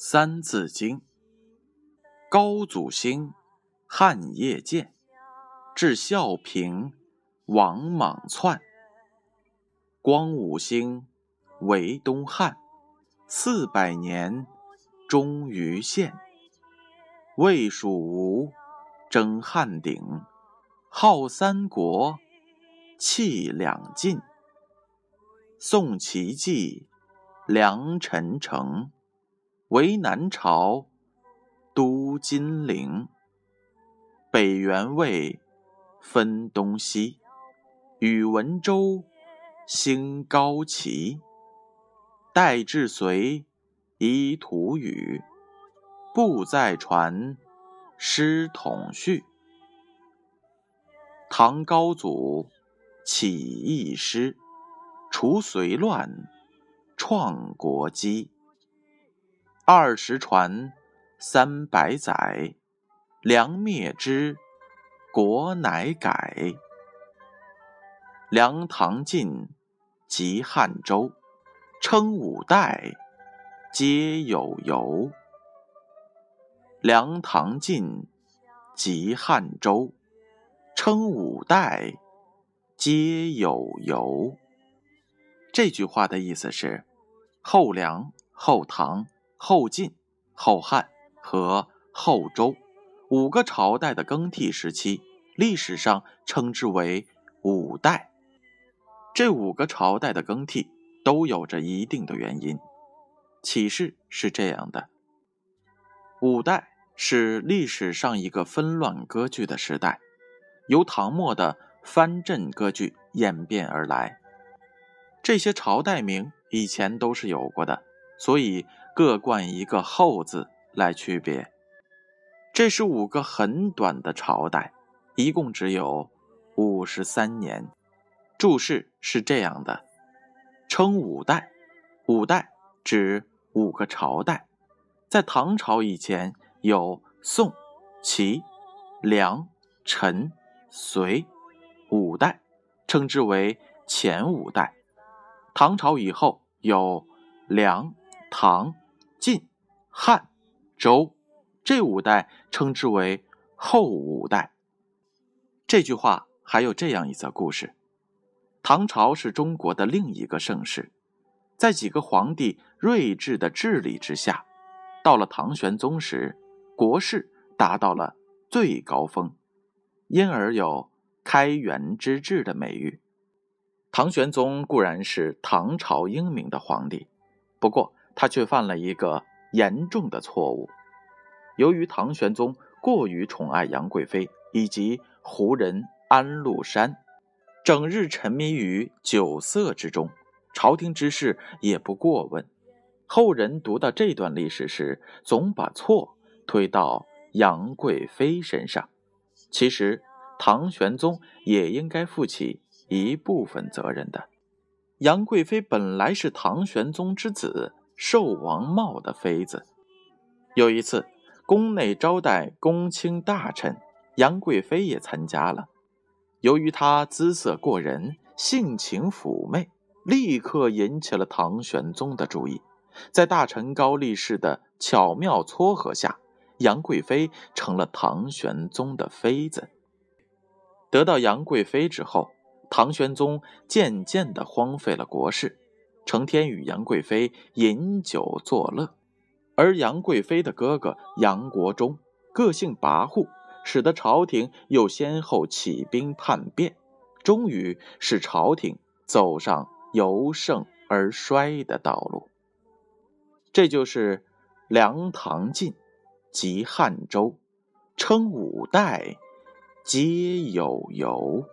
三字经》：高祖兴，汉业建，至孝平，王莽篡。光武兴，为东汉，四百年，终于献。魏蜀吴，争汉鼎，号三国，气两晋。宋齐继，梁陈城，为南朝，都金陵。北元魏，分东西，宇文周，兴高齐。代至隋，依土语，不再传，师统序。唐高祖，起义师。除隋乱，创国基。二十传，三百载，梁灭之，国乃改。梁唐晋，及汉周，称五代，皆有由。梁唐晋，及汉周，称五代，皆有由。这句话的意思是，后梁、后唐、后晋、后汉和后周五个朝代的更替时期，历史上称之为五代。这五个朝代的更替都有着一定的原因。启示是这样的：五代是历史上一个纷乱割据的时代，由唐末的藩镇割据演变而来。这些朝代名以前都是有过的，所以各冠一个“后”字来区别。这是五个很短的朝代，一共只有五十三年。注释是这样的：称五代，五代指五个朝代，在唐朝以前有宋、齐、梁、陈、隋五代，称之为前五代。唐朝以后有梁、唐、晋、汉、周这五代，称之为后五代。这句话还有这样一则故事：唐朝是中国的另一个盛世，在几个皇帝睿智的治理之下，到了唐玄宗时，国势达到了最高峰，因而有“开元之治”的美誉。唐玄宗固然是唐朝英明的皇帝，不过他却犯了一个严重的错误。由于唐玄宗过于宠爱杨贵妃以及胡人安禄山，整日沉迷于酒色之中，朝廷之事也不过问。后人读到这段历史时，总把错推到杨贵妃身上。其实，唐玄宗也应该负起。一部分责任的杨贵妃本来是唐玄宗之子寿王茂的妃子。有一次，宫内招待公卿大臣，杨贵妃也参加了。由于她姿色过人，性情妩媚，立刻引起了唐玄宗的注意。在大臣高力士的巧妙撮合下，杨贵妃成了唐玄宗的妃子。得到杨贵妃之后。唐玄宗渐渐地荒废了国事，成天与杨贵妃饮酒作乐。而杨贵妃的哥哥杨国忠个性跋扈，使得朝廷又先后起兵叛变，终于使朝廷走上由盛而衰的道路。这就是梁、唐、晋及汉周，称五代，皆有由。